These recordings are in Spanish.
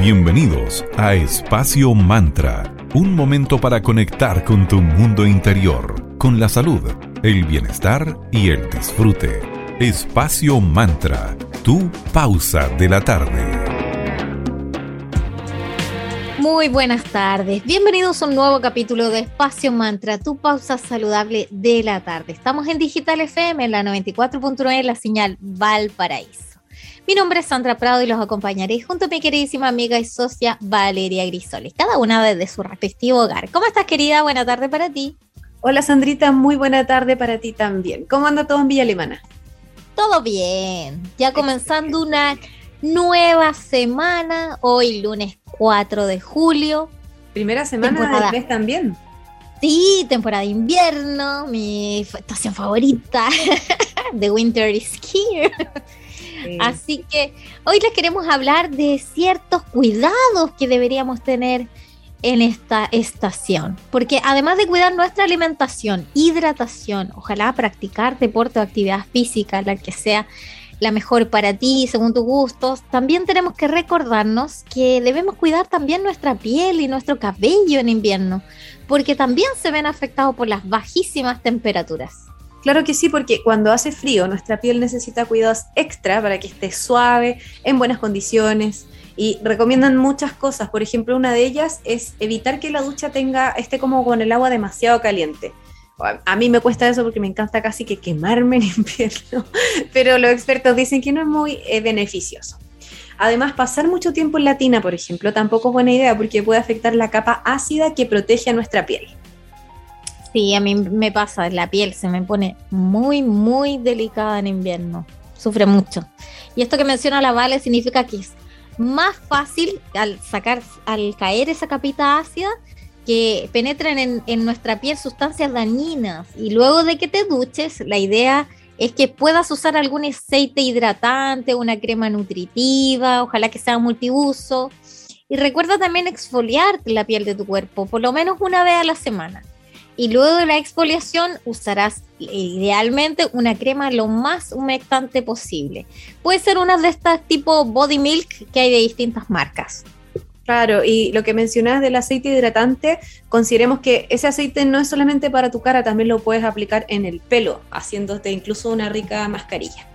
Bienvenidos a Espacio Mantra, un momento para conectar con tu mundo interior, con la salud, el bienestar y el disfrute. Espacio Mantra, tu pausa de la tarde. Muy buenas tardes, bienvenidos a un nuevo capítulo de Espacio Mantra, tu pausa saludable de la tarde. Estamos en Digital FM, en la 94.9, la señal Valparaíso. Mi nombre es Sandra Prado y los acompañaré junto a mi queridísima amiga y socia Valeria Grisoles, cada una desde su respectivo hogar. ¿Cómo estás, querida? Buena tarde para ti. Hola, Sandrita, muy buena tarde para ti también. ¿Cómo anda todo en Villa Alemana? Todo bien, ya comenzando una nueva semana, hoy lunes 4 de julio. Primera semana del mes también. Sí, temporada de invierno, mi estación favorita. The winter is here. Así que hoy les queremos hablar de ciertos cuidados que deberíamos tener en esta estación. Porque además de cuidar nuestra alimentación, hidratación, ojalá practicar deporte o actividad física, la que sea la mejor para ti, según tus gustos, también tenemos que recordarnos que debemos cuidar también nuestra piel y nuestro cabello en invierno, porque también se ven afectados por las bajísimas temperaturas. Claro que sí, porque cuando hace frío nuestra piel necesita cuidados extra para que esté suave, en buenas condiciones. Y recomiendan muchas cosas. Por ejemplo, una de ellas es evitar que la ducha tenga, esté como con el agua demasiado caliente. A mí me cuesta eso porque me encanta casi que quemarme en invierno, pero los expertos dicen que no es muy eh, beneficioso. Además, pasar mucho tiempo en la tina, por ejemplo, tampoco es buena idea porque puede afectar la capa ácida que protege a nuestra piel. Sí, a mí me pasa, la piel se me pone muy, muy delicada en invierno. Sufre mucho. Y esto que menciona la Vale significa que es más fácil al sacar, al caer esa capita ácida, que penetren en, nuestra piel sustancias dañinas. Y luego de que te duches, la idea es que puedas usar algún aceite hidratante, una crema nutritiva, ojalá que sea multiuso. Y recuerda también exfoliarte la piel de tu cuerpo, por lo menos una vez a la semana y luego de la exfoliación usarás idealmente una crema lo más humectante posible. Puede ser una de estas tipo body milk que hay de distintas marcas. Claro, y lo que mencionas del aceite hidratante, consideremos que ese aceite no es solamente para tu cara, también lo puedes aplicar en el pelo, haciéndote incluso una rica mascarilla.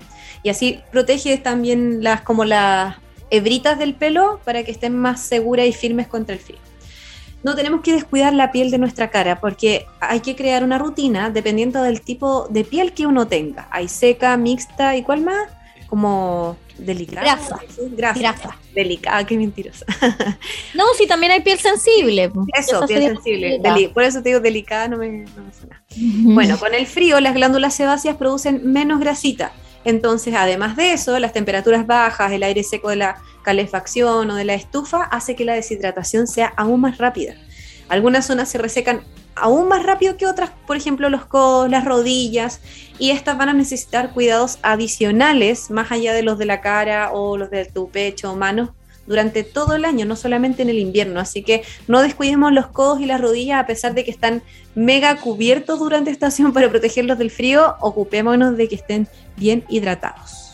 Y así proteges también las como las hebritas del pelo para que estén más seguras y firmes contra el frío no tenemos que descuidar la piel de nuestra cara porque hay que crear una rutina dependiendo del tipo de piel que uno tenga. Hay seca, mixta y cuál más, como delicada. Grasa. Grasa. Delicada, qué mentirosa. no, sí, también hay piel sensible. Eso, piel sensible. por eso te digo delicada, no me, no me suena. Bueno, con el frío las glándulas sebáceas producen menos grasita. Entonces, además de eso, las temperaturas bajas, el aire seco de la calefacción o de la estufa hace que la deshidratación sea aún más rápida. Algunas zonas se resecan aún más rápido que otras, por ejemplo los codos, las rodillas, y estas van a necesitar cuidados adicionales más allá de los de la cara o los de tu pecho o manos durante todo el año, no solamente en el invierno. Así que no descuidemos los codos y las rodillas a pesar de que están mega cubiertos durante estación para protegerlos del frío, ocupémonos de que estén bien hidratados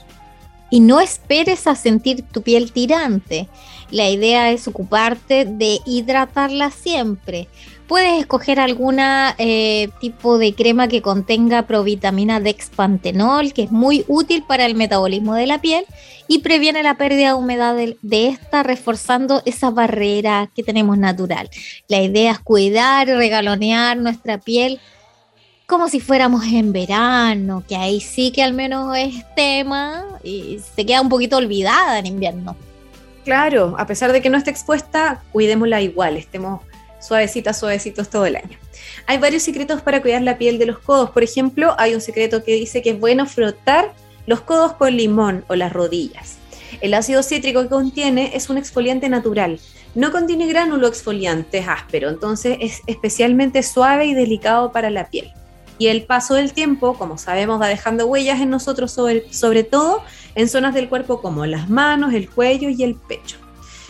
y no esperes a sentir tu piel tirante. La idea es ocuparte de hidratarla siempre. Puedes escoger alguna eh, tipo de crema que contenga provitamina dexpantenol, que es muy útil para el metabolismo de la piel y previene la pérdida de humedad de, de esta, reforzando esa barrera que tenemos natural. La idea es cuidar y regalonear nuestra piel como si fuéramos en verano, que ahí sí que al menos es tema y se queda un poquito olvidada en invierno. Claro, a pesar de que no esté expuesta, cuidémosla igual, estemos suavecitas, suavecitos todo el año. Hay varios secretos para cuidar la piel de los codos. Por ejemplo, hay un secreto que dice que es bueno frotar los codos con limón o las rodillas. El ácido cítrico que contiene es un exfoliante natural. No contiene gránulo exfoliante, es áspero, entonces es especialmente suave y delicado para la piel y el paso del tiempo, como sabemos, va dejando huellas en nosotros, sobre, todo en zonas del cuerpo como las manos, el cuello y el pecho.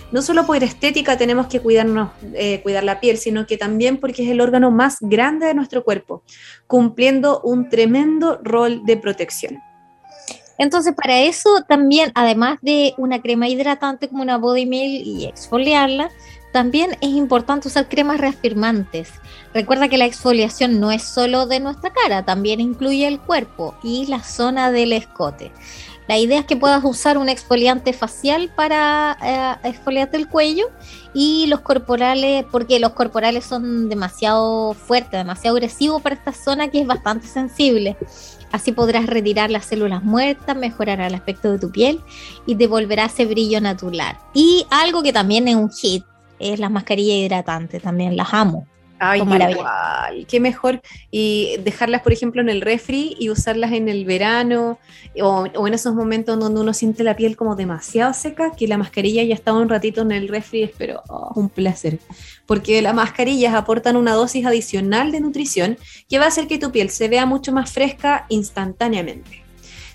No solo por estética tenemos que cuidarnos, eh, cuidar la piel, sino que también porque es el órgano más grande de nuestro cuerpo, cumpliendo un tremendo rol de protección. Entonces, para eso también, además de una crema hidratante como una body meal y exfoliarla, también es importante usar cremas reafirmantes. Recuerda que la exfoliación no es solo de nuestra cara, también incluye el cuerpo y la zona del escote. La idea es que puedas usar un exfoliante facial para eh, exfoliarte el cuello y los corporales, porque los corporales son demasiado fuertes, demasiado agresivos para esta zona que es bastante sensible. Así podrás retirar las células muertas, mejorará el aspecto de tu piel y devolverá ese brillo natural. Y algo que también es un hit es la mascarilla hidratante, también las amo. Ay, igual, qué mejor. Y dejarlas, por ejemplo, en el refri y usarlas en el verano o, en esos momentos donde uno siente la piel como demasiado seca, que la mascarilla ya estaba un ratito en el refri, pero oh, un placer. Porque las mascarillas aportan una dosis adicional de nutrición que va a hacer que tu piel se vea mucho más fresca instantáneamente.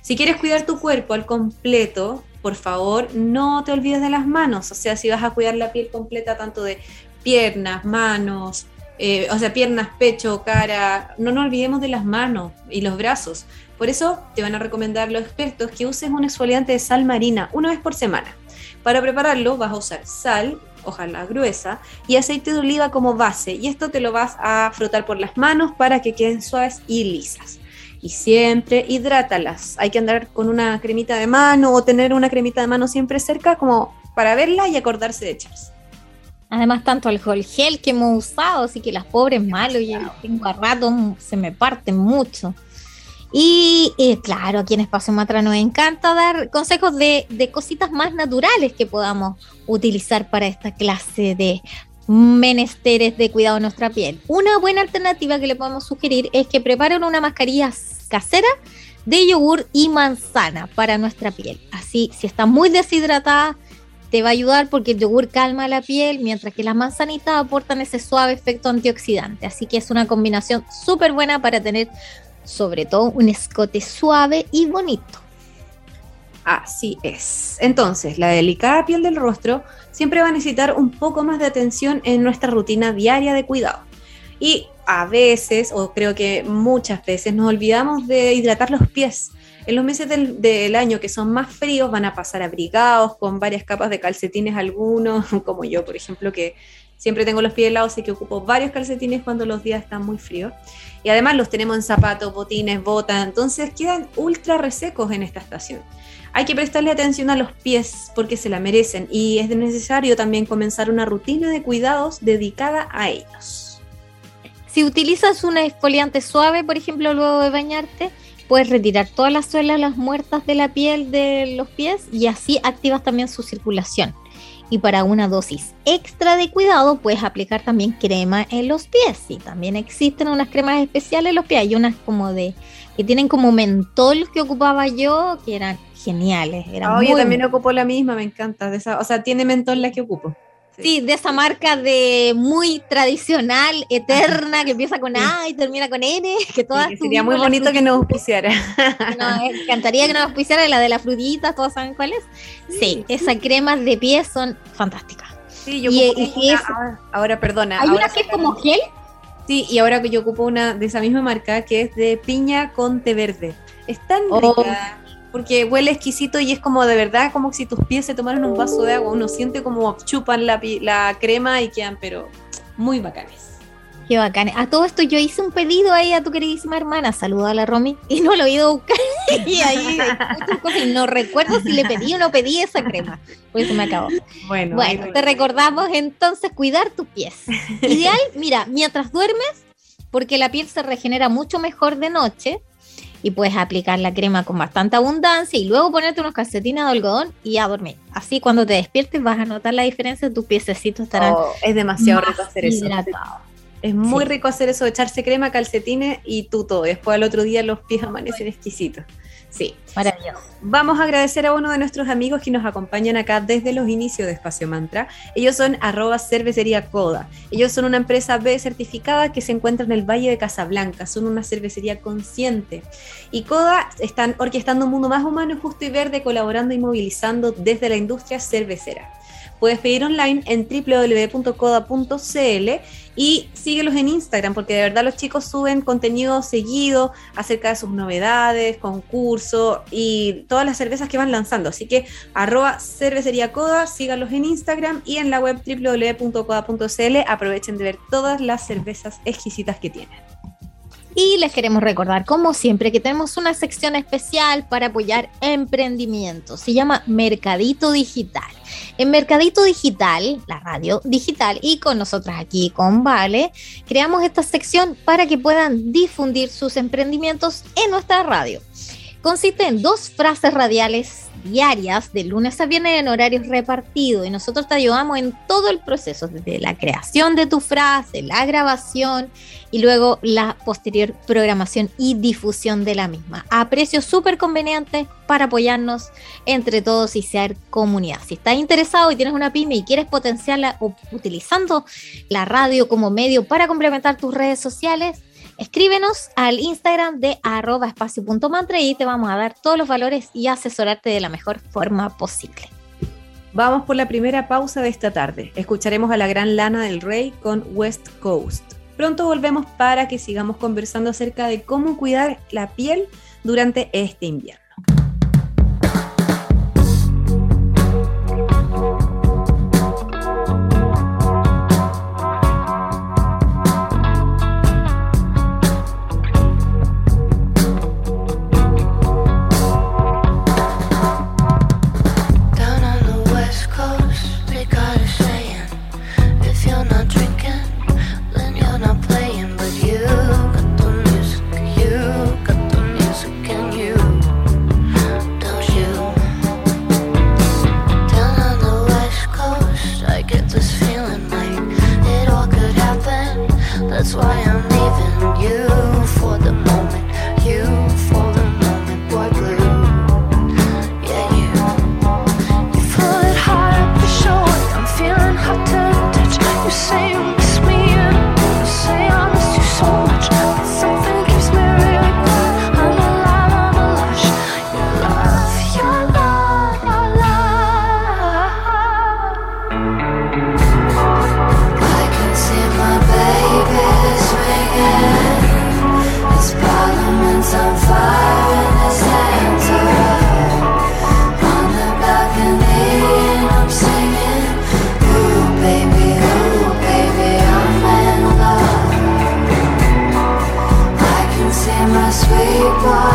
Si quieres cuidar tu cuerpo al completo, por favor, no te olvides de las manos. O sea, si vas a cuidar la piel completa, tanto de piernas, manos, eh, o sea, piernas, pecho, cara, no nos olvidemos de las manos y los brazos. Por eso te van a recomendar los expertos que uses un exfoliante de sal marina una vez por semana. Para prepararlo vas a usar sal, ojalá gruesa, y aceite de oliva como base. Y esto te lo vas a frotar por las manos para que queden suaves y lisas. Y siempre hidrátalas. Hay que andar con una cremita de mano o tener una cremita de mano siempre cerca como para verla y acordarse de echarse. Además, tanto alcohol gel que hemos usado, así que las pobres malos, y tengo a rato, se me parten mucho. Y claro, aquí en Espacio Matra nos encanta dar consejos de, de, cositas más naturales que podamos utilizar para esta clase de menesteres de cuidado de nuestra piel. Una buena alternativa que le podemos sugerir es que preparen una mascarilla casera de yogur y manzana para nuestra piel. Así, si está muy deshidratada, te va a ayudar porque el yogur calma la piel, mientras que las manzanitas aportan ese suave efecto antioxidante. Así que es una combinación súper buena para tener sobre todo un escote suave y bonito. Así es. Entonces, la delicada piel del rostro siempre va a necesitar un poco más de atención en nuestra rutina diaria de cuidado. Y a veces, o creo que muchas veces, nos olvidamos de hidratar los pies en los meses del, año que son más fríos van a pasar abrigados con varias capas de calcetines algunos, como yo, por ejemplo, que siempre tengo los pies helados y que ocupo varios calcetines cuando los días están muy fríos. Y además los tenemos en zapatos, botines, botas, entonces quedan ultra resecos en esta estación. Hay que prestarle atención a los pies porque se la merecen y es necesario también comenzar una rutina de cuidados dedicada a ellos. Si utilizas un exfoliante suave, por ejemplo, luego de bañarte, puedes retirar todas las suelas las muertas de la piel de los pies y así activas también su circulación. Y para una dosis extra de cuidado puedes aplicar también crema en los pies. Y también existen unas cremas especiales en los pies. Hay unas como de que tienen como mentol que ocupaba yo, que eran geniales. Eran oh, yo también ocupo la misma, me encanta. o sea, tiene mentol la que ocupo. Sí. de esa marca de muy tradicional, eterna, que empieza con A y termina con N, que todas Sería muy bonito que nos auspiciara. No, eh, encantaría que nos auspiciara la de las frutitas, todos saben cuál es. Sí, esas cremas de pies son fantásticas. Sí, yo y, ahora, perdona. ¿Hay una que es como gel? Sí, y ahora que yo ocupo una de esa misma marca que es de piña con té verde. Es tan oh. rica porque huele exquisito y es como de verdad como si tus pies se tomaran un vaso de agua, uno siente como chupan la, la crema y quedan pero muy bacanes. Qué bacán. A todo esto yo hice un pedido ahí a tu queridísima hermana, saluda a la Romy, y no lo he ido a buscar. y ahí y no recuerdo si le pedí o no pedí esa crema, pues se me acabó. Bueno, bueno te recordamos entonces cuidar tus pies. Ideal, mira, mientras duermes, porque la piel se regenera mucho mejor de noche, y puedes aplicar la crema con bastante abundancia y luego ponerte unos calcetines de algodón y a dormir. Así cuando te despiertes vas a notar la diferencia, tus piececitos estarán oh, es demasiado rico hacer eso. Es muy rico hacer eso, echarse crema, calcetines y tú todo. Después al otro día los pies amanecen exquisitos. Sí. Maravilloso. Vamos a agradecer a uno de nuestros amigos que nos acompañan acá desde los inicios de Espacio Mantra. Ellos son arroba cervecería Coda. Ellos son una empresa B certificada que se encuentra en el Valle de Casablanca. Son una cervecería consciente. Y Coda están orquestando un mundo más humano, justo y verde, colaborando y movilizando desde la industria cervecera. puedes pedir online en www.coda.cl y síguelos en Instagram, porque de verdad los chicos suben contenido seguido acerca de sus novedades, concursos y todas las cervezas que van lanzando. Así que arroba cervecería Coda, síganlos en Instagram y en la web www.coda.cl aprovechen de ver todas las cervezas exquisitas que tienen. Y les queremos recordar, como siempre, que tenemos una sección especial para apoyar emprendimientos. Se llama Mercadito Digital. En Mercadito Digital, la radio digital, y con nosotras aquí con Vale, creamos esta sección para que puedan difundir sus emprendimientos en nuestra radio. Consiste en dos frases radiales diarias de lunes a viernes en horarios repartidos y nosotros te ayudamos en todo el proceso, desde la creación de tu frase, la grabación y luego la posterior programación y difusión de la misma a precios súper convenientes para apoyarnos entre todos y ser comunidad. Si estás interesado y tienes una pyme y quieres potenciarla utilizando la radio como medio para complementar tus redes sociales, Escríbenos al Instagram de arroba espacio.mantra y te vamos a dar todos los valores y asesorarte de la mejor forma posible. Vamos por la primera pausa de esta tarde. Escucharemos a la gran Lana del Rey con West Coast. Pronto volvemos para que sigamos conversando acerca de cómo cuidar la piel durante este invierno. sweet boy.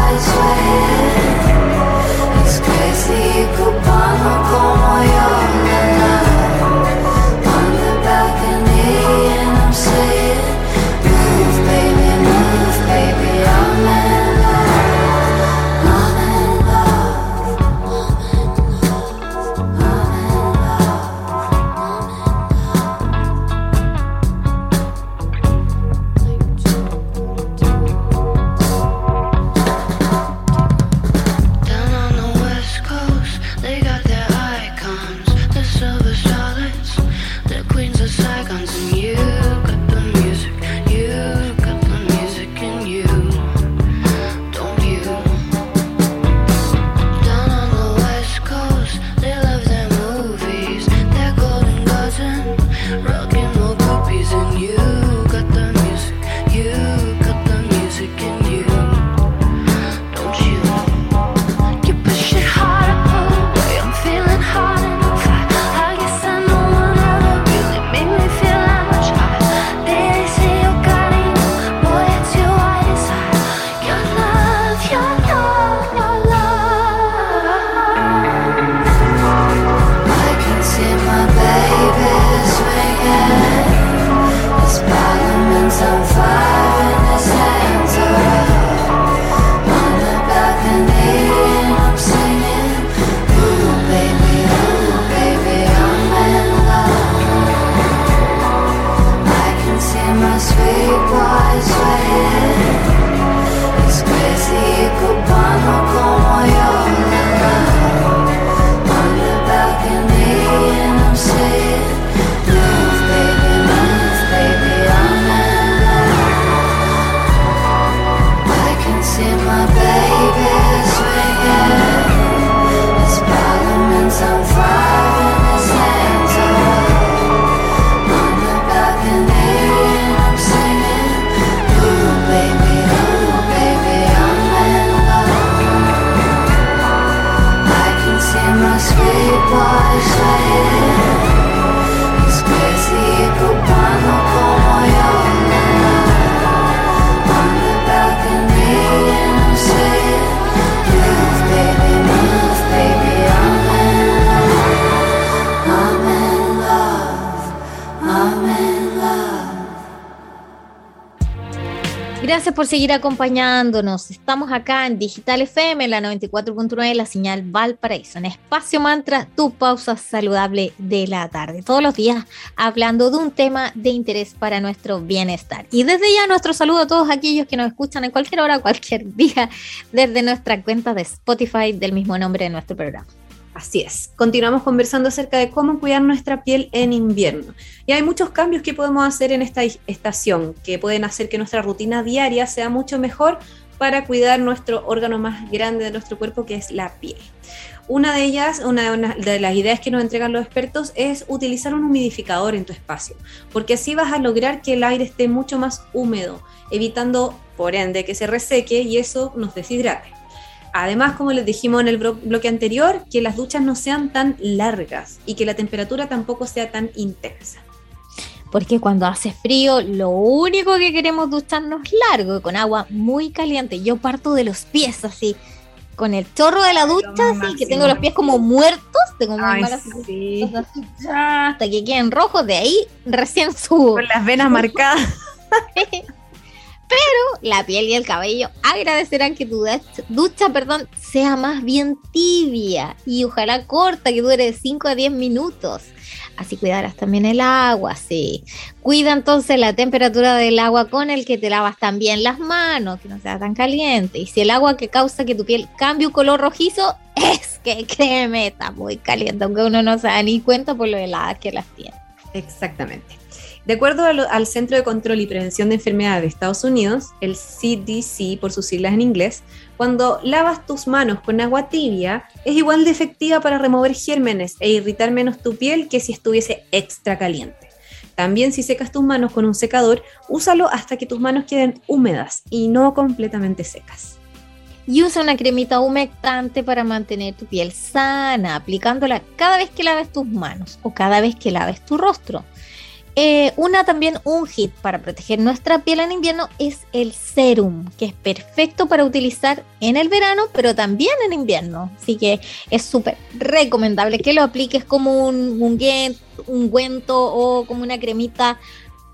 Por seguir acompañándonos. Estamos acá en Digital FM, la 94.9, la señal Valparaíso, en Espacio Mantra, tu pausa saludable de la tarde. Todos los días hablando de un tema de interés para nuestro bienestar. Y desde ya nuestro saludo a todos aquellos que nos escuchan en cualquier hora, cualquier día, desde nuestra cuenta de Spotify del mismo nombre de nuestro programa. Así es. Continuamos conversando acerca de cómo cuidar nuestra piel en invierno. Y hay muchos cambios que podemos hacer en esta estación que pueden hacer que nuestra rutina diaria sea mucho mejor para cuidar nuestro órgano más grande de nuestro cuerpo, que es la piel. Una de ellas, una, de las ideas que nos entregan los expertos es utilizar un humidificador en tu espacio, porque así vas a lograr que el aire esté mucho más húmedo, evitando, por ende, que se reseque y eso nos deshidrate. Además, como les dijimos en el bloque anterior, que las duchas no sean tan largas y que la temperatura tampoco sea tan intensa. Porque cuando hace frío, lo único que queremos ducharnos largo, con agua muy caliente. Yo parto de los pies así, con el chorro de la ducha, así que tengo los pies como muertos, tengo muy malas hasta que queden rojos, de ahí recién subo. Con las venas marcadas. Pero la piel y el cabello agradecerán que tu ducha, perdón, sea más bien tibia y ojalá corta, que dure de 5 a 10 minutos. Así cuidarás también el agua, sí. Cuida entonces la temperatura del agua con el que te lavas también las manos, que no sea tan caliente. Y si el agua que causa que tu piel cambie un color rojizo, es que créeme, está muy caliente, aunque uno no se da ni cuenta por lo heladas que las tiene. Exactamente. De acuerdo al, Centro de Control y Prevención de Enfermedades de Estados Unidos, el CDC por sus siglas en inglés, cuando lavas tus manos con agua tibia, es igual de efectiva para remover gérmenes e irritar menos tu piel que si estuviese extra caliente. También si secas tus manos con un secador, úsalo hasta que tus manos queden húmedas y no completamente secas. Y usa una cremita humectante para mantener tu piel sana, aplicándola cada vez que laves tus manos o cada vez que laves tu rostro. Eh, una también, un hit para proteger nuestra piel en invierno es el serum, que es perfecto para utilizar en el verano, pero también en invierno. Así que es súper recomendable que lo apliques como un, un o como una cremita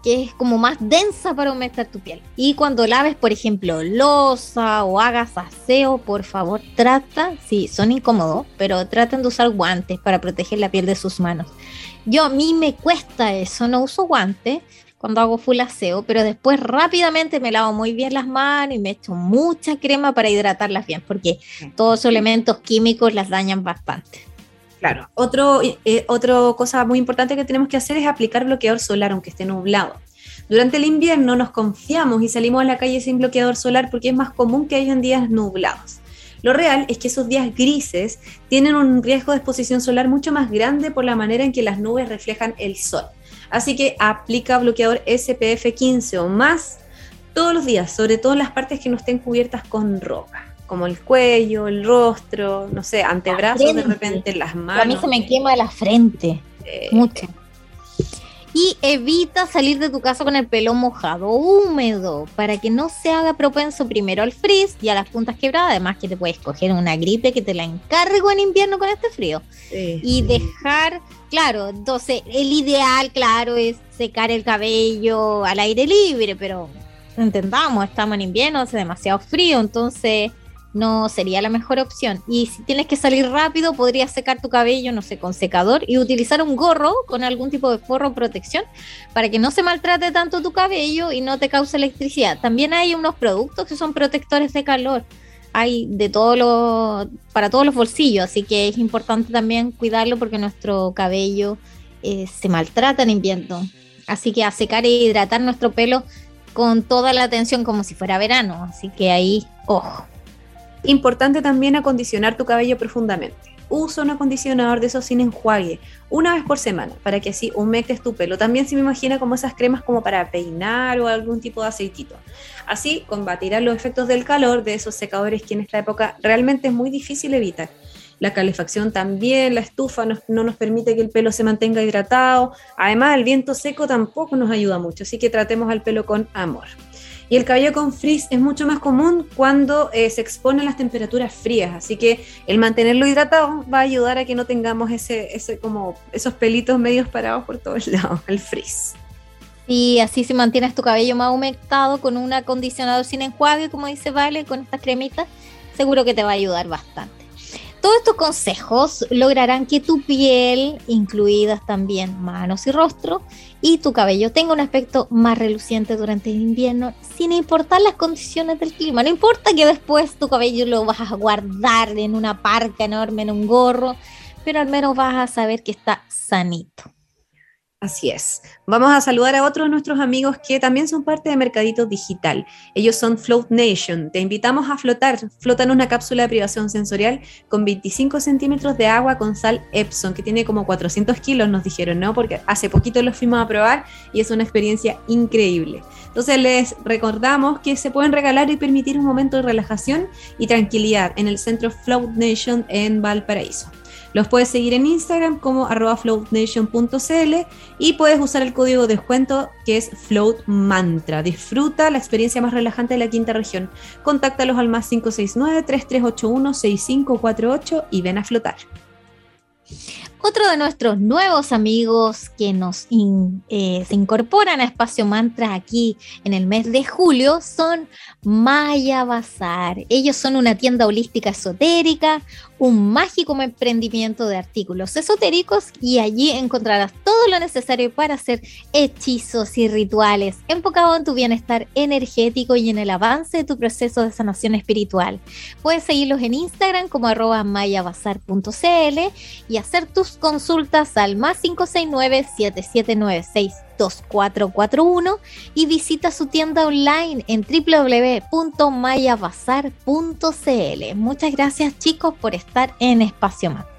que es como más densa para humectar tu piel. Y cuando laves, por ejemplo, losa o hagas aseo, por favor, trata, sí, son incómodos, pero traten de usar guantes para proteger la piel de sus manos. Yo a mí me cuesta eso, no uso guantes cuando hago full aseo, pero después rápidamente me lavo muy bien las manos y me echo mucha crema para hidratarlas bien, porque todos los elementos químicos las dañan bastante. Claro, otro, eh, otra cosa muy importante que tenemos que hacer es aplicar bloqueador solar aunque esté nublado. Durante el invierno nos confiamos y salimos a la calle sin bloqueador solar porque es más común que hayan días nublados. Lo real es que esos días grises tienen un riesgo de exposición solar mucho más grande por la manera en que las nubes reflejan el sol. Así que aplica bloqueador SPF 15 o más todos los días, sobre todo en las partes que no estén cubiertas con ropa, como el cuello, el rostro, no sé, antebrazos de repente, las manos. A mí se me quema la frente, mucho y evita salir de tu casa con el pelo mojado húmedo para que no se haga propenso primero al frizz y a las puntas quebradas. Además que te puedes coger una gripe que te la encargo en invierno con este frío. y dejar, claro, entonces el ideal, claro, es secar el cabello al aire libre, pero entendamos, estamos en invierno, hace demasiado frío, entonces no sería la mejor opción. Y si tienes que salir rápido, podrías secar tu cabello, no sé, con secador y utilizar un gorro con algún tipo de forro o protección para que no se maltrate tanto tu cabello y no te cause electricidad. También hay unos productos que son protectores de calor. Hay de todo lo, para todos los bolsillos, así que es importante también cuidarlo porque nuestro cabello eh, se maltrata en invierno. Así que a secar e hidratar nuestro pelo con toda la atención como si fuera verano. Así que ahí, ojo. Importante también acondicionar tu cabello profundamente. Usa un acondicionador de esos sin enjuague una vez por semana para que así humectes tu pelo. También se me imagina como esas cremas como para peinar o algún tipo de aceitito. Así combatirás los efectos del calor de esos secadores que en esta época realmente es muy difícil evitar. La calefacción también, la estufa no, no nos permite que el pelo se mantenga hidratado. Además, el viento seco tampoco nos ayuda mucho, así que tratemos al pelo con amor. Y el cabello con frizz es mucho más común cuando eh, se expone a las temperaturas frías, así que el mantenerlo hidratado va a ayudar a que no tengamos ese, ese como esos pelitos medios parados por todos lados, el frizz. Sí, así si mantienes tu cabello más humectado con un acondicionador sin enjuague, como dice Vale, con estas cremitas, seguro que te va a ayudar bastante. Todos estos consejos lograrán que tu piel, incluidas también manos y rostro, y tu cabello tenga un aspecto más reluciente durante el invierno, sin importar las condiciones del clima. No importa que después tu cabello lo vas a guardar en una parca enorme, en un gorro, pero al menos vas a saber que está sanito. Así es. Vamos a saludar a otros de nuestros amigos que también son parte de Mercadito Digital. Ellos son Float Nation. Te invitamos a flotar. Flotan una cápsula de privación sensorial con 25 centímetros de agua con sal Epson, que tiene como 400 kilos, nos dijeron, ¿no? Porque hace poquito los fuimos a probar y es una experiencia increíble. Entonces les recordamos que se pueden regalar y permitir un momento de relajación y tranquilidad en el centro Float Nation en Valparaíso. Los puedes seguir en Instagram como arroba floatnation.cl y puedes usar el código de descuento que es Float Mantra. Disfruta la experiencia más relajante de la quinta región. Contáctalos al más 569-3381-6548 y ven a flotar. Otro de nuestros nuevos amigos que nos eh, se incorporan a Espacio Mantra aquí en el mes de julio son Maya Bazar. Ellos son una tienda holística esotérica, un mágico emprendimiento de artículos esotéricos y allí encontrarás todo lo necesario para hacer hechizos y rituales enfocado en tu bienestar energético y en el avance de tu proceso de sanación espiritual. Puedes seguirlos en Instagram como arroba mayabazar.cl y hacer tus consultas al más 569 7796 2441 y visita su tienda online en www.mayabazar.cl. Muchas gracias chicos por estar en Espacio Mantra.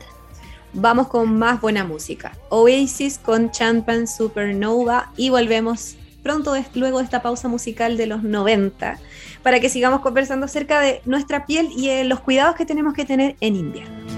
Vamos con más buena música. Oasis con Champan Supernova y volvemos pronto luego de esta pausa musical de los 90 para que sigamos conversando acerca de nuestra piel y de los cuidados que tenemos que tener en invierno.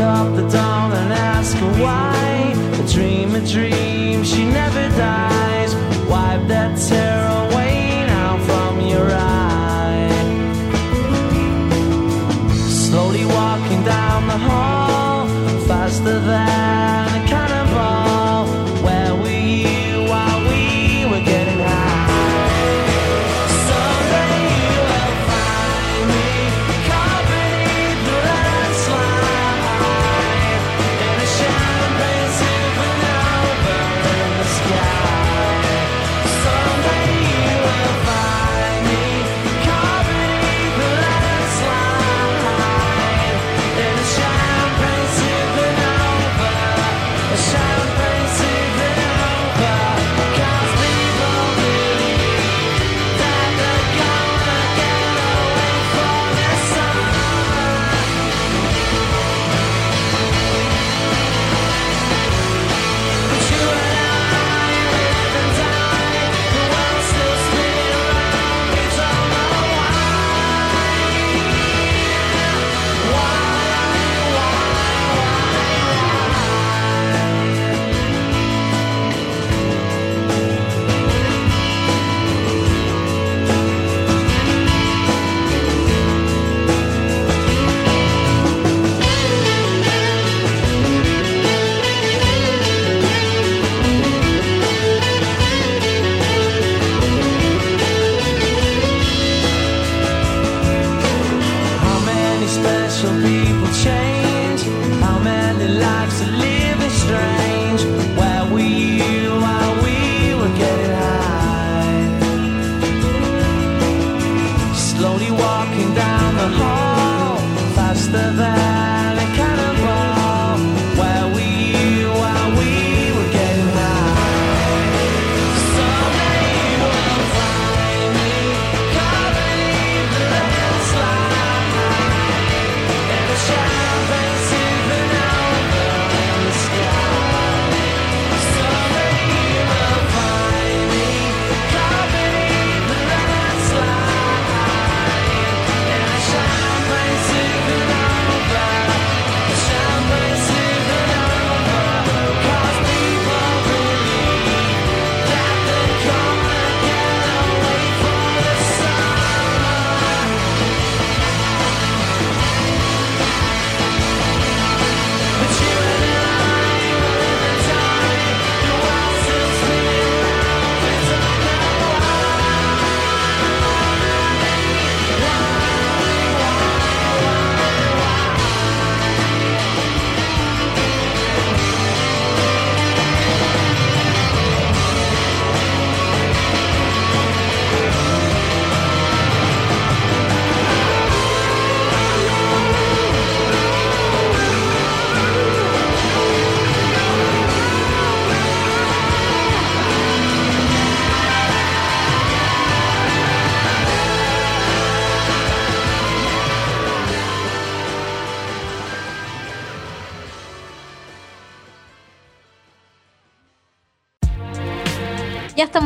Up the dawn and ask her why. A dream, a dream, she never dies.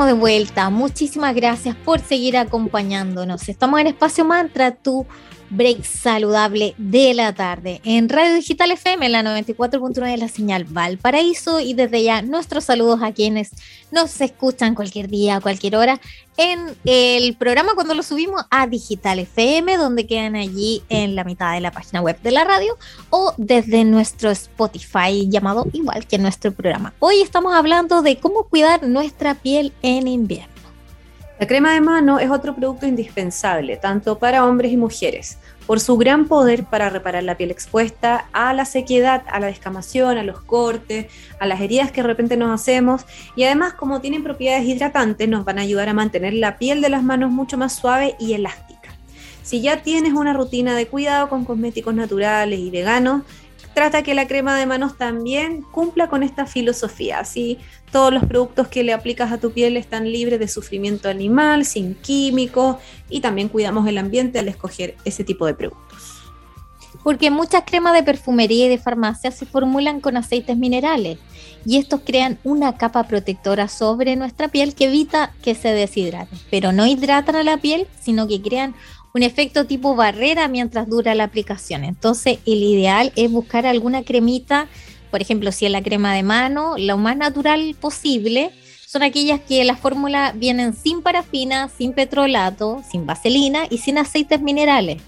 De vuelta. Muchísimas gracias por seguir acompañándonos. Estamos en Espacio Mantra, tu break saludable de la tarde en Radio Digital FM, la 94.9 de la señal Valparaíso y desde ya nuestros saludos a quienes nos escuchan cualquier día, cualquier hora en el programa cuando lo subimos a Digital FM, donde quedan allí en la mitad de la página web de la radio o desde nuestro Spotify llamado igual que nuestro programa. Hoy estamos hablando de cómo cuidar nuestra piel en invierno. La crema de mano es otro producto indispensable, tanto para hombres y mujeres, por su gran poder para reparar la piel expuesta a la sequedad, a la descamación, a los cortes, a las heridas que de repente nos hacemos y además como tienen propiedades hidratantes nos van a ayudar a mantener la piel de las manos mucho más suave y elástica. Si ya tienes una rutina de cuidado con cosméticos naturales y veganos, trata que la crema de manos también cumpla con esta filosofía. Así todos los productos que le aplicas a tu piel están libres de sufrimiento animal, sin químicos y también cuidamos el ambiente al escoger ese tipo de productos. Porque muchas cremas de perfumería y de farmacia se formulan con aceites minerales y estos crean una capa protectora sobre nuestra piel que evita que se deshidrate, pero no hidratan a la piel, sino que crean un efecto tipo barrera mientras dura la aplicación. Entonces, el ideal es buscar alguna cremita, por ejemplo, si es la crema de mano, lo más natural posible. Son aquellas que la fórmula vienen sin parafina, sin petrolato, sin vaselina y sin aceites minerales.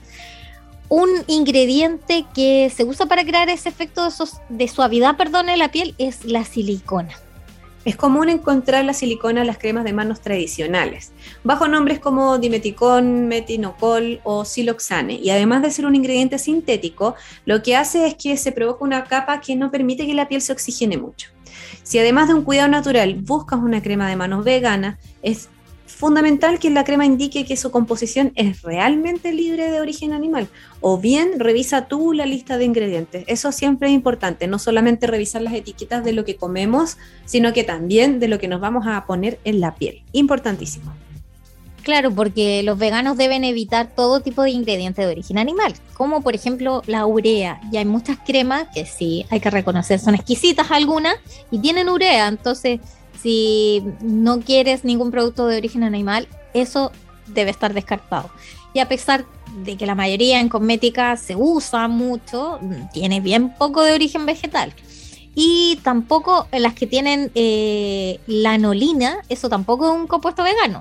Un ingrediente que se usa para crear ese efecto de, de suavidad perdón, en la piel es la silicona. Es común encontrar la silicona en las cremas de manos tradicionales, bajo nombres como dimeticón, metinocol o siloxane, y además de ser un ingrediente sintético, lo que hace es que se provoca una capa que no permite que la piel se oxigene mucho. Si además de un cuidado natural buscas una crema de manos vegana, es fundamental que la crema indique que su composición es realmente libre de origen animal. O bien revisa tú la lista de ingredientes. Eso siempre es importante, no solamente revisar las etiquetas de lo que comemos, sino que también de lo que nos vamos a poner en la piel. Importantísimo. Claro, porque los veganos deben evitar todo tipo de ingredientes de origen animal, como por ejemplo la urea. Y hay muchas cremas que sí, hay que reconocer, son exquisitas algunas y tienen urea. Entonces, si no quieres ningún producto de origen animal, eso debe estar descartado. Y a pesar de que la mayoría en cosmética se usa mucho, tiene bien poco de origen vegetal. Y tampoco las que tienen eh, lanolina, eso tampoco es un compuesto vegano,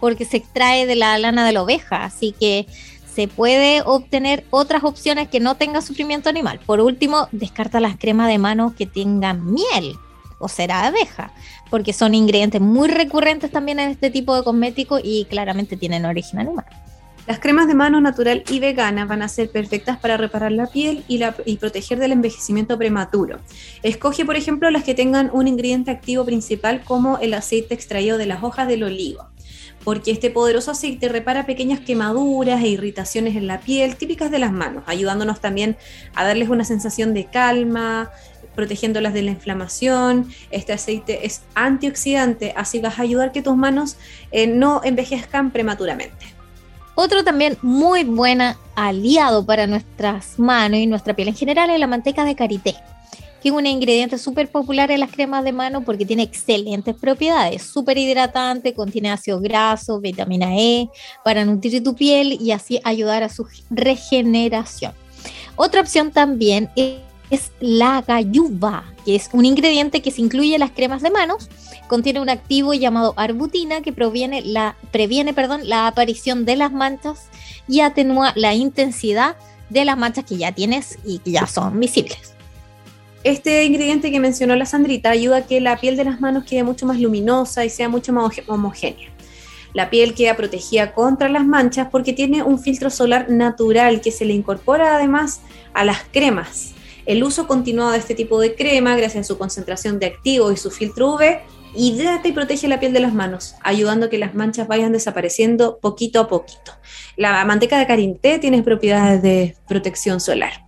porque se extrae de la lana de la oveja, así que se puede obtener otras opciones que no tengan sufrimiento animal. Por último, descarta las cremas de mano que tengan miel, o será abeja, porque son ingredientes muy recurrentes también en este tipo de cosméticos y claramente tienen origen animal. Las cremas de mano natural y vegana van a ser perfectas para reparar la piel y, y, proteger del envejecimiento prematuro. Escoge, por ejemplo, las que tengan un ingrediente activo principal como el aceite extraído de las hojas del olivo, porque este poderoso aceite repara pequeñas quemaduras e irritaciones en la piel típicas de las manos, ayudándonos también a darles una sensación de calma, protegiéndolas de la inflamación. Este aceite es antioxidante, así vas a ayudar que tus manos eh, no envejezcan prematuramente. Otro también muy buen aliado para nuestras manos y nuestra piel en general es la manteca de karité, que es un ingrediente súper popular en las cremas de mano porque tiene excelentes propiedades, súper hidratante, contiene ácido graso, vitamina E, para nutrir tu piel y así ayudar a su regeneración. Otra opción también es es la galluva, que es un ingrediente que se incluye en las cremas de manos. Contiene un activo llamado arbutina que previene perdón, la aparición de las manchas y atenúa la intensidad de las manchas que ya tienes y que ya son visibles. Este ingrediente que mencionó la Sandrita ayuda a que la piel de las manos quede mucho más luminosa y sea mucho más homogénea. La piel queda protegida contra las manchas porque tiene un filtro solar natural que se le incorpora además a las cremas el uso continuado de este tipo de crema, gracias a su concentración de activo y su filtro UV, hidrata y protege la piel de las manos, ayudando a que las manchas vayan desapareciendo poquito a poquito. La manteca de carinté tiene propiedades de protección solar.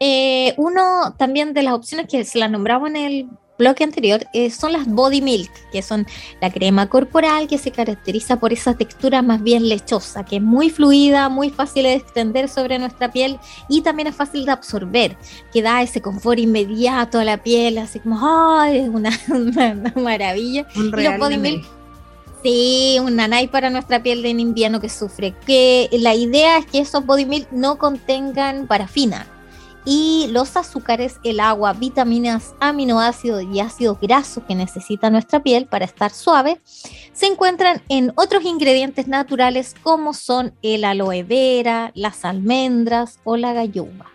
Eh, uno también de las opciones que se las nombraba en el bloque anterior, eh, son las body milk, que son la crema corporal que se caracteriza por esa textura más bien lechosa, que es muy fluida, muy fácil de extender sobre nuestra piel y también es fácil de absorber, que da ese confort inmediato a la piel, así como, ¡ay! Es una, maravilla. y los body milk Sí, un nanay para nuestra piel en invierno que sufre. Que la idea es que esos body milk no contengan parafina y los azúcares, el agua, vitaminas, aminoácidos y ácidos grasos que necesita nuestra piel para estar suave, se encuentran en otros ingredientes naturales como son el aloe vera, las almendras o la galluva.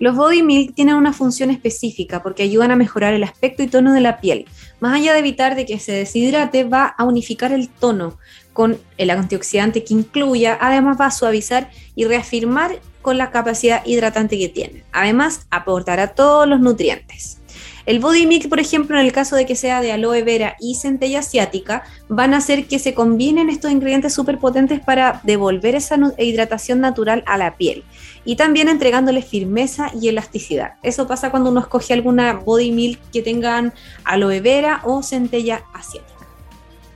Los body milk tienen una función específica porque ayudan a mejorar el aspecto y tono de la piel. Más allá de evitar de que se deshidrate, va a unificar el tono con el antioxidante que incluya, además va a suavizar y reafirmar con la capacidad hidratante que tiene. Además, aportará todos los nutrientes. El body mix, por ejemplo, en el caso de que sea de aloe vera y centella asiática, van a hacer que se combinen estos ingredientes súper potentes para devolver esa hidratación natural a la piel y también entregándole firmeza y elasticidad. Eso pasa cuando uno escoge alguna body milk que tengan aloe vera o centella asiática.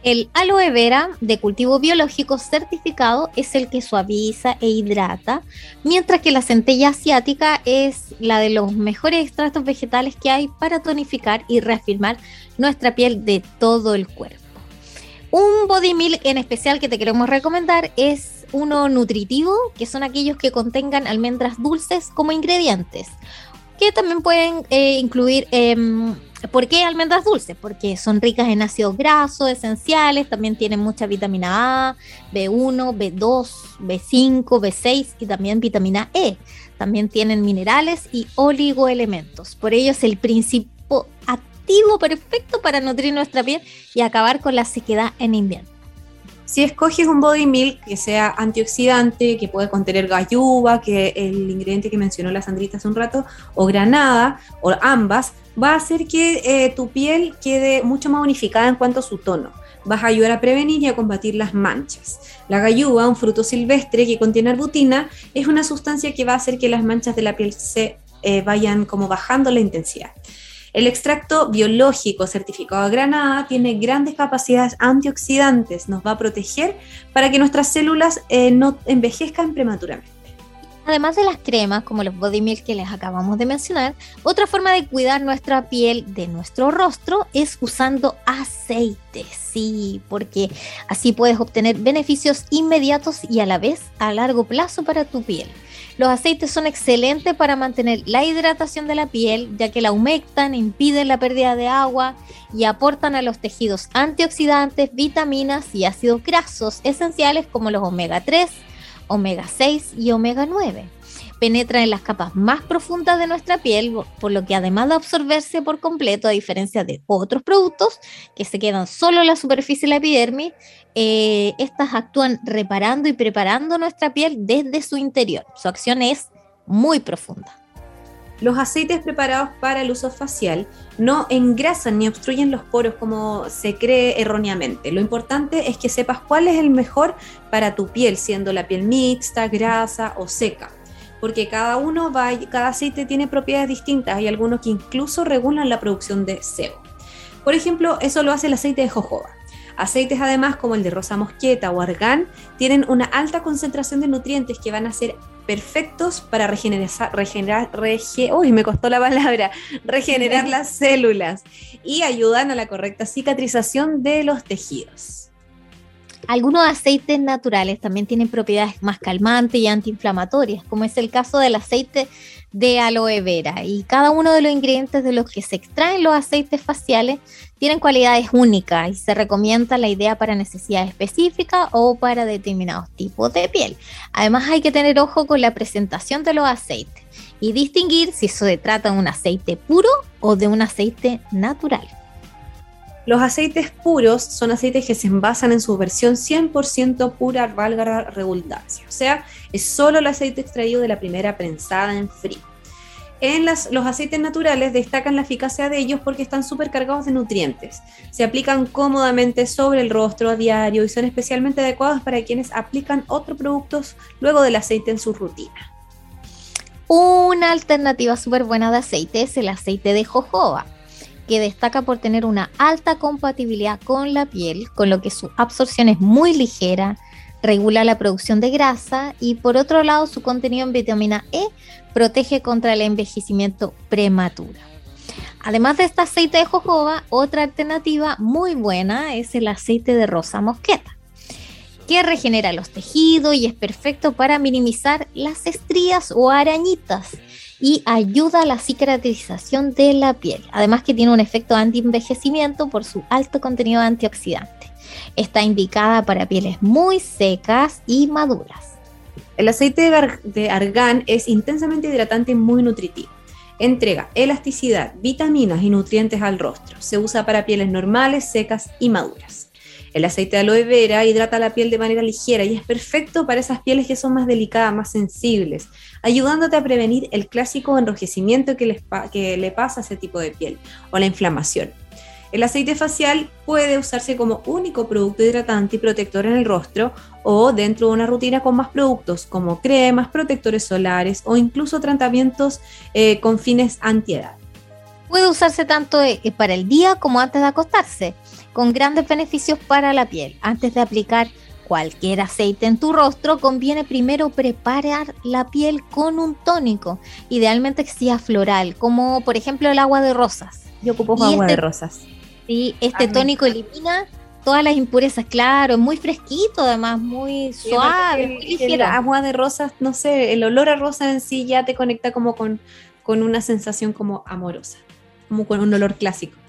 El aloe vera de cultivo biológico certificado es el que suaviza e hidrata, mientras que la centella asiática es la de los mejores extractos vegetales que hay para tonificar y reafirmar nuestra piel de todo el cuerpo. Un body milk en especial que te queremos recomendar es uno nutritivo, que son aquellos que contengan almendras dulces como ingredientes, que también pueden eh, incluir... Em, ¿Por qué almendras dulces? Porque son ricas en ácidos grasos esenciales, también tienen mucha vitamina A, B1, B2, B5, B6 y también vitamina E. También tienen minerales y oligoelementos. Por ello es el principio activo perfecto para nutrir nuestra piel y acabar con la sequedad en invierno. Si escoges un body milk que sea antioxidante, que puede contener galluva, que el ingrediente que mencionó la Sandrita hace un rato, o granada, o ambas, va a hacer que eh, tu piel quede mucho más unificada en cuanto a su tono. Vas a ayudar a prevenir y a combatir las manchas. La galluva, un fruto silvestre que contiene arbutina, es una sustancia que va a hacer que las manchas de la piel se eh, vayan como bajando la intensidad. El extracto biológico certificado de Granada tiene grandes capacidades antioxidantes, nos va a proteger para que nuestras células eh, no envejezcan prematuramente. Además de las cremas, como los body milk que les acabamos de mencionar, otra forma de cuidar nuestra piel de nuestro rostro es usando aceite. Sí, porque así puedes obtener beneficios inmediatos y a la vez a largo plazo para tu piel. Los aceites son excelentes para mantener la hidratación de la piel, ya que la humectan, impiden la pérdida de agua y aportan a los tejidos antioxidantes, vitaminas y ácidos grasos esenciales como los omega 3, omega 6 y omega 9 penetra en las capas más profundas de nuestra piel, por lo que además de absorberse por completo, a diferencia de otros productos que se quedan solo en la superficie de la epidermis, eh, estas actúan reparando y preparando nuestra piel desde su interior. Su acción es muy profunda. Los aceites preparados para el uso facial no engrasan ni obstruyen los poros como se cree erróneamente. Lo importante es que sepas cuál es el mejor para tu piel, siendo la piel mixta, grasa o seca porque cada uno va, cada aceite tiene propiedades distintas. Hay algunos que incluso regulan la producción de sebo. Por ejemplo, eso lo hace el aceite de jojoba. Aceites además como el de rosa mosqueta o argán tienen una alta concentración de nutrientes que van a ser perfectos para regenerar, regenerar la palabra, regenerar las células y ayudan a la correcta cicatrización de los tejidos. Algunos aceites naturales también tienen propiedades más calmantes y antiinflamatorias, como es el caso del aceite de aloe vera. Y cada uno de los ingredientes de los que se extraen los aceites faciales tienen cualidades únicas y se recomienda la idea para necesidades específicas o para determinados tipos de piel. Además hay que tener ojo con la presentación de los aceites y distinguir si se trata de un aceite puro o de un aceite natural. Los aceites puros son aceites que se envasan en su versión 100% pura, valga la redundancia. O sea, es solo el aceite extraído de la primera prensada en frío. En los aceites naturales destacan la eficacia de ellos porque están súper cargados de nutrientes. Se aplican cómodamente sobre el rostro a diario y son especialmente adecuados para quienes aplican otros productos luego del aceite en su rutina. Una alternativa súper buena de aceite es el aceite de jojoba que destaca por tener una alta compatibilidad con la piel, con lo que su absorción es muy ligera, regula la producción de grasa y por otro lado su contenido en vitamina E protege contra el envejecimiento prematuro. Además de este aceite de jojoba, otra alternativa muy buena es el aceite de rosa mosqueta, que regenera los tejidos y es perfecto para minimizar las estrías o arañitas y ayuda a la cicatrización de la piel. Además que tiene un efecto anti-envejecimiento por su alto contenido antioxidante. Está indicada para pieles muy secas y maduras. El aceite de argán es intensamente hidratante y muy nutritivo. Entrega elasticidad, vitaminas y nutrientes al rostro. Se usa para pieles normales, secas y maduras. El aceite de aloe vera hidrata la piel de manera ligera y es perfecto para esas pieles que son más delicadas, más sensibles, ayudándote a prevenir el clásico enrojecimiento que, que le pasa a ese tipo de piel o la inflamación. El aceite facial puede usarse como único producto hidratante y protector en el rostro o dentro de una rutina con más productos como cremas, protectores solares o incluso tratamientos eh, con fines antiedad. Puede usarse tanto eh, para el día como antes de acostarse, con grandes beneficios para la piel. Antes de aplicar cualquier aceite en tu rostro, conviene primero preparar la piel con un tónico, idealmente que sea floral, como por ejemplo el agua de rosas. Yo ocupo agua de este rosas. Sí, este tónico elimina todas las impurezas, claro, es muy fresquito, además, muy suave, muy ligero. El agua de rosas, no sé, el olor a rosa en sí ya te conecta como con, con una sensación como amorosa, como con un olor clásico.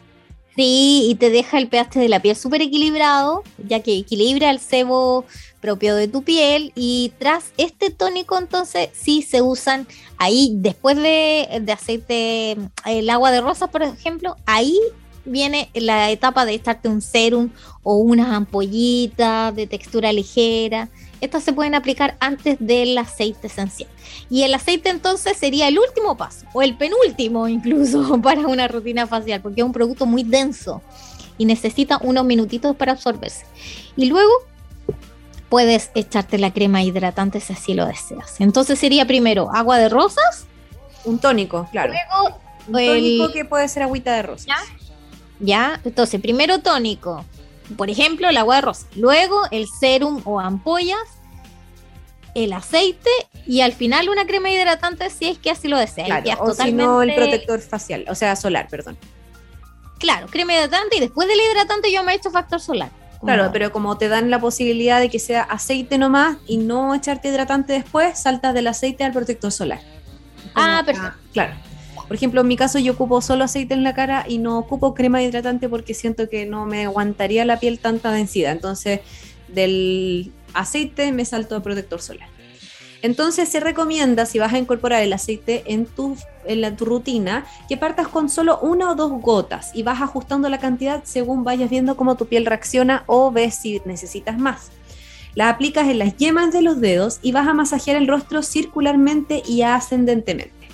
Sí, y te deja el pH de la piel súper equilibrado, ya que equilibra el sebo propio de tu piel. Y tras este tónico, entonces, sí se usan ahí, después de, de aceite, el agua de rosas, por ejemplo, ahí viene la etapa de echarte un serum o unas ampollitas de textura ligera. Estas se pueden aplicar antes del aceite esencial. Y el aceite entonces sería el último paso, o el penúltimo incluso, para una rutina facial, porque es un producto muy denso y necesita unos minutitos para absorberse. Y luego puedes echarte la crema hidratante si así lo deseas. Entonces sería primero agua de rosas. Un tónico, claro. Luego un tónico que puede ser agüita de rosas. ¿ya? Entonces, primero tónico, por ejemplo, el agua de rosa, luego el serum o ampollas, el aceite y al final una crema hidratante si es que así lo deseas. o si no, el protector facial, o sea, solar, perdón. Claro, crema hidratante y después del hidratante yo me he hecho factor solar. Claro, pero como te dan la posibilidad de que sea aceite nomás y no echarte hidratante después, saltas del aceite al protector solar. ah, perfecto. claro. Por ejemplo, en mi caso yo ocupo solo aceite en la cara y no ocupo crema hidratante porque siento que no me aguantaría la piel tanta densidad. Entonces, del aceite me salto a protector solar. Entonces se recomienda, si vas a incorporar el aceite en tu, en tu rutina, que partas con solo una o dos gotas y vas ajustando la cantidad según vayas viendo cómo tu piel reacciona o ves si necesitas más. La aplicas en las yemas de los dedos y vas a masajear el rostro circularmente y ascendentemente.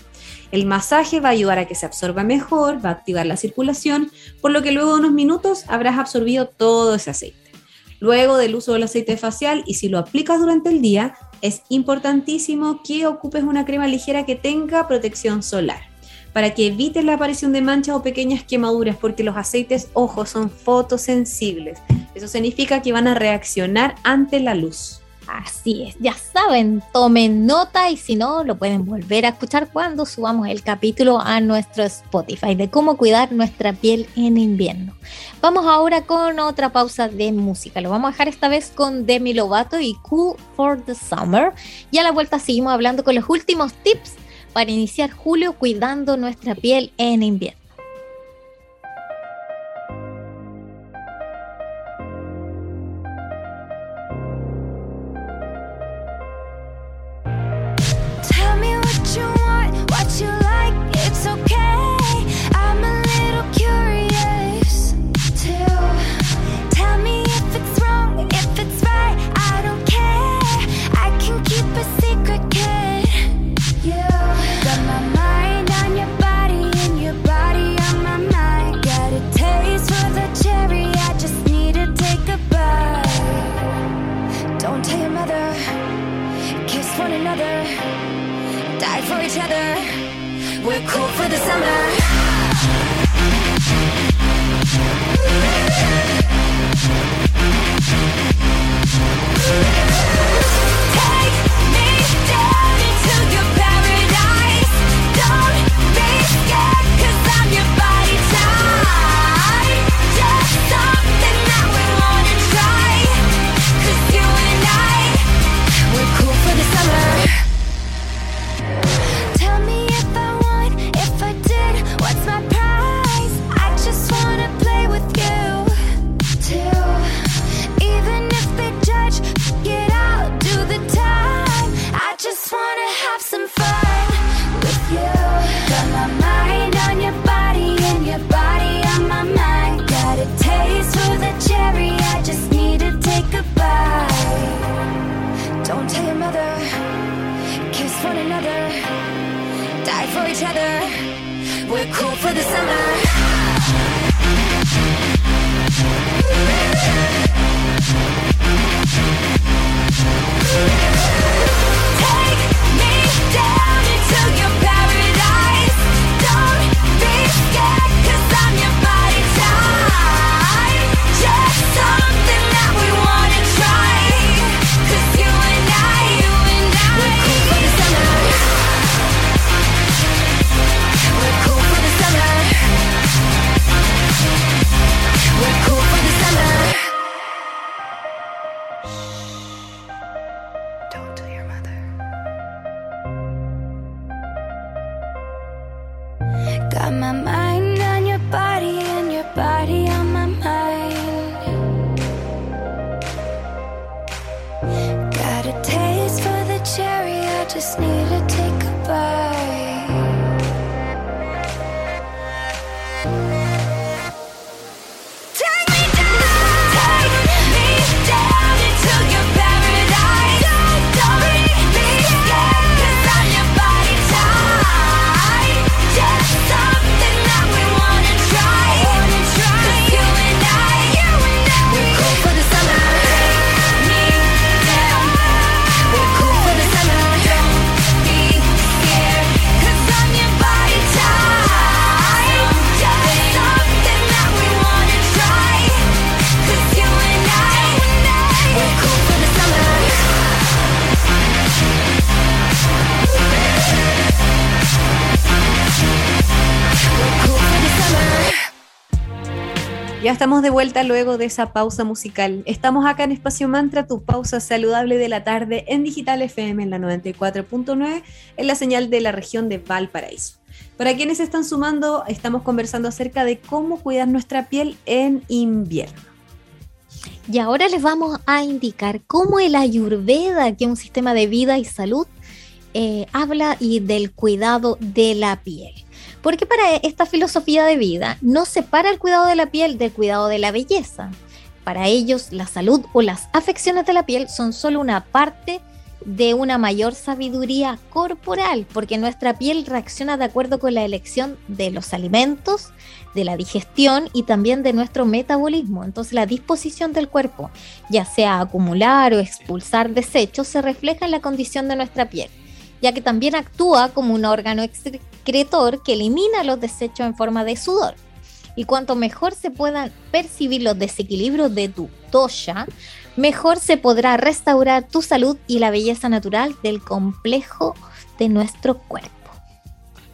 El masaje va a ayudar a que se absorba mejor, va a activar la circulación, por lo que luego de unos minutos habrás absorbido todo ese aceite. Luego del uso del aceite facial y si lo aplicas durante el día, es importantísimo que ocupes una crema ligera que tenga protección solar para que evites la aparición de manchas o pequeñas quemaduras, porque los aceites, ojo, son fotosensibles. Eso significa que van a reaccionar ante la luz. Así es, ya saben, tomen nota y si no, lo pueden volver a escuchar cuando subamos el capítulo a nuestro Spotify de cómo cuidar nuestra piel en invierno. Vamos ahora con otra pausa de música. Lo vamos a dejar esta vez con Demi Lovato y Cool for the Summer. Y a la vuelta seguimos hablando con los últimos tips para iniciar julio cuidando nuestra piel en invierno. have some fun with you. Got my mind on your body and your body on my mind. Got a taste for the cherry, I just need to take a bite. Don't tell your mother, kiss one another, die for each other. We're cool for the summer. Take me down into your past. Estamos de vuelta luego de esa pausa musical. Estamos acá en Espacio Mantra, tu pausa saludable de la tarde en Digital FM en la 94.9 en la señal de la región de Valparaíso. Para quienes están sumando, estamos conversando acerca de cómo cuidar nuestra piel en invierno. Y ahora les vamos a indicar cómo el Ayurveda, que es un sistema de vida y salud, eh, habla y del cuidado de la piel. Porque para esta filosofía de vida no separa el cuidado de la piel del cuidado de la belleza. Para ellos, la salud o las afecciones de la piel son solo una parte de una mayor sabiduría corporal, porque nuestra piel reacciona de acuerdo con la elección de los alimentos, de la digestión y también de nuestro metabolismo. Entonces la disposición del cuerpo, ya sea acumular o expulsar desechos, se refleja en la condición de nuestra piel ya que también actúa como un órgano excretor que elimina los desechos en forma de sudor. Y cuanto mejor se puedan percibir los desequilibrios de tu tosha, mejor se podrá restaurar tu salud y la belleza natural del complejo de nuestro cuerpo.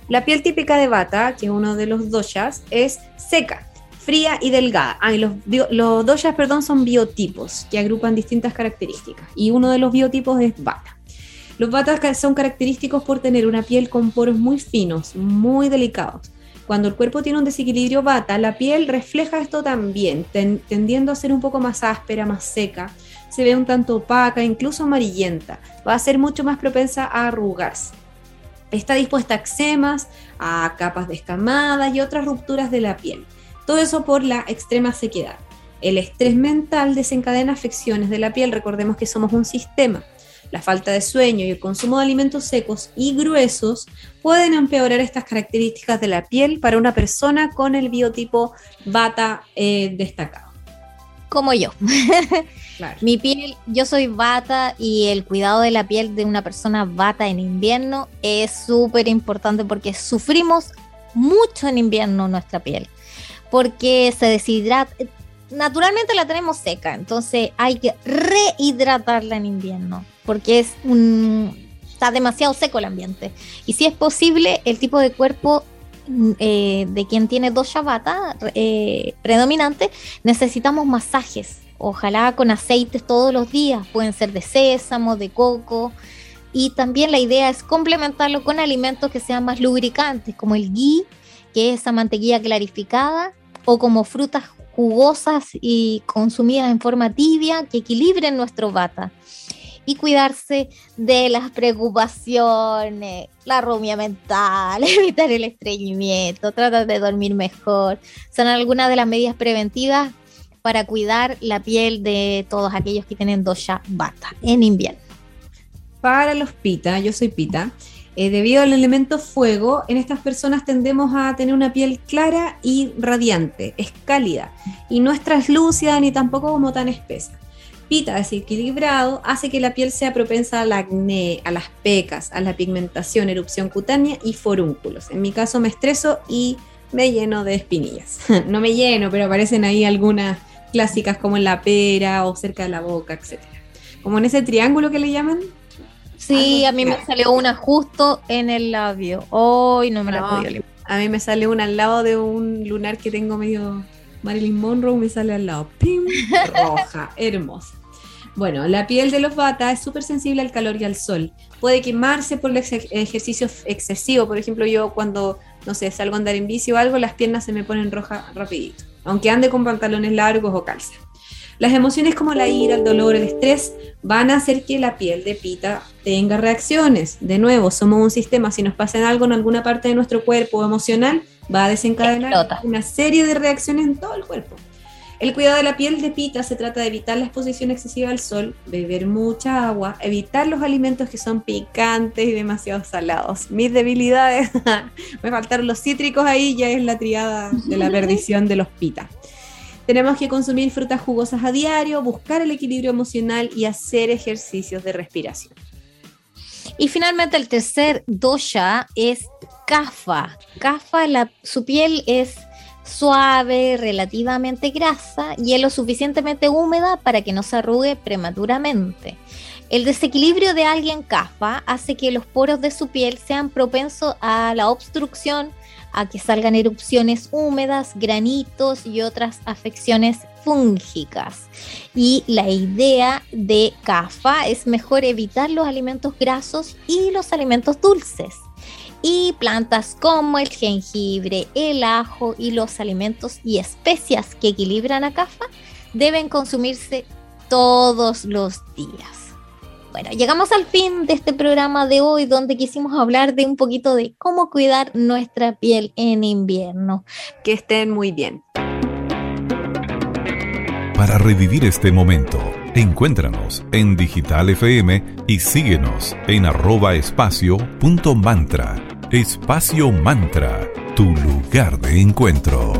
La piel típica de bata, que es uno de los doshas, es seca, fría y delgada. Ah, los, los doshas, perdón, son biotipos que agrupan distintas características. Y uno de los biotipos es bata. Los batas son característicos por tener una piel con poros muy finos, muy delicados. Cuando el cuerpo tiene un desequilibrio bata, la piel refleja esto también, tendiendo a ser un poco más áspera, más seca. Se ve un tanto opaca, incluso amarillenta. Va a ser mucho más propensa a arrugarse. Está dispuesta a eczemas, a capas descamadas y otras rupturas de la piel. Todo eso por la extrema sequedad. El estrés mental desencadena afecciones de la piel. Recordemos que somos un sistema la falta de sueño y el consumo de alimentos secos y gruesos pueden empeorar estas características de la piel para una persona con el biotipo bata eh, destacado. Como yo. Mi piel, yo soy bata y el cuidado de la piel de una persona bata en invierno es súper importante porque sufrimos mucho en invierno nuestra piel. porque se deshidrata. Naturalmente la tenemos seca, entonces hay que rehidratarla en invierno, porque es un, está demasiado seco el ambiente. Y si es posible, el tipo de cuerpo mm, eh, de quien tiene dos bata eh, predominante, necesitamos masajes, ojalá con aceites todos los días, pueden ser de sésamo, de coco, y también la idea es complementarlo con alimentos que sean más lubricantes, como el ghee, que es esa mantequilla clarificada, o como frutas jugosas y consumidas en forma tibia que equilibren nuestro bata. Y cuidarse de las preocupaciones, la rumia mental, evitar el estreñimiento, tratar de dormir mejor. Son algunas de las medidas preventivas para cuidar la piel de todos aquellos que tienen dosha bata en invierno. Para los pita, yo soy pita, eh, debido al elemento fuego, en estas personas tendemos a tener una piel clara y radiante, es cálida y no es translúcida ni tampoco como tan espesa. Pita desequilibrado hace que la piel sea propensa al acné, a las pecas, a la pigmentación, erupción cutánea y forúnculos. En mi caso me estreso y me lleno de espinillas. no me lleno, pero aparecen ahí algunas clásicas como en la pera o cerca de la boca, etc. Como en ese triángulo que le llaman, Sí, a mí me salió una justo en el labio. Hoy no me la podía limpiar. A mí me sale una al lado de un lunar que tengo medio Marilyn Monroe, me sale al lado. ¡Pim! Roja, hermosa. Bueno, la piel de los bata es súper sensible al calor y al sol. Puede quemarse por el ejercicio excesivo. Por ejemplo, yo cuando, no sé, salgo a andar en bici o algo, las piernas se me ponen rojas rapidito. Aunque ande con pantalones largos o calza. Las emociones como la ira, el dolor, el estrés van a hacer que la piel de pita tenga reacciones. De nuevo, somos un sistema, si nos pasa algo en alguna parte de nuestro cuerpo emocional, va a desencadenar una serie de reacciones en todo el cuerpo. El cuidado de la piel de pita se trata de evitar la exposición excesiva al sol, beber mucha agua, evitar los alimentos que son picantes y demasiado salados. Mis debilidades, me faltaron los cítricos ahí, ya es la triada de la perdición de los pita. Tenemos que consumir frutas jugosas a diario, buscar el equilibrio emocional y hacer ejercicios de respiración. Y finalmente el tercer dosha es kafa. Kafa, su piel es suave, relativamente grasa y es lo suficientemente húmeda para que no se arrugue prematuramente. El desequilibrio de alguien kafa hace que los poros de su piel sean propensos a la obstrucción, a que salgan erupciones húmedas, granitos y otras afecciones fúngicas. Y la idea de CAFA es mejor evitar los alimentos grasos y los alimentos dulces. Y plantas como el jengibre, el ajo y los alimentos y especias que equilibran a CAFA deben consumirse todos los días. Bueno, llegamos al fin de este programa de hoy donde quisimos hablar de un poquito de cómo cuidar nuestra piel en invierno. Que estén muy bien. Para revivir este momento, encuéntranos en Digital FM y síguenos en arroba espacio punto mantra. Espacio Mantra, tu lugar de encuentro.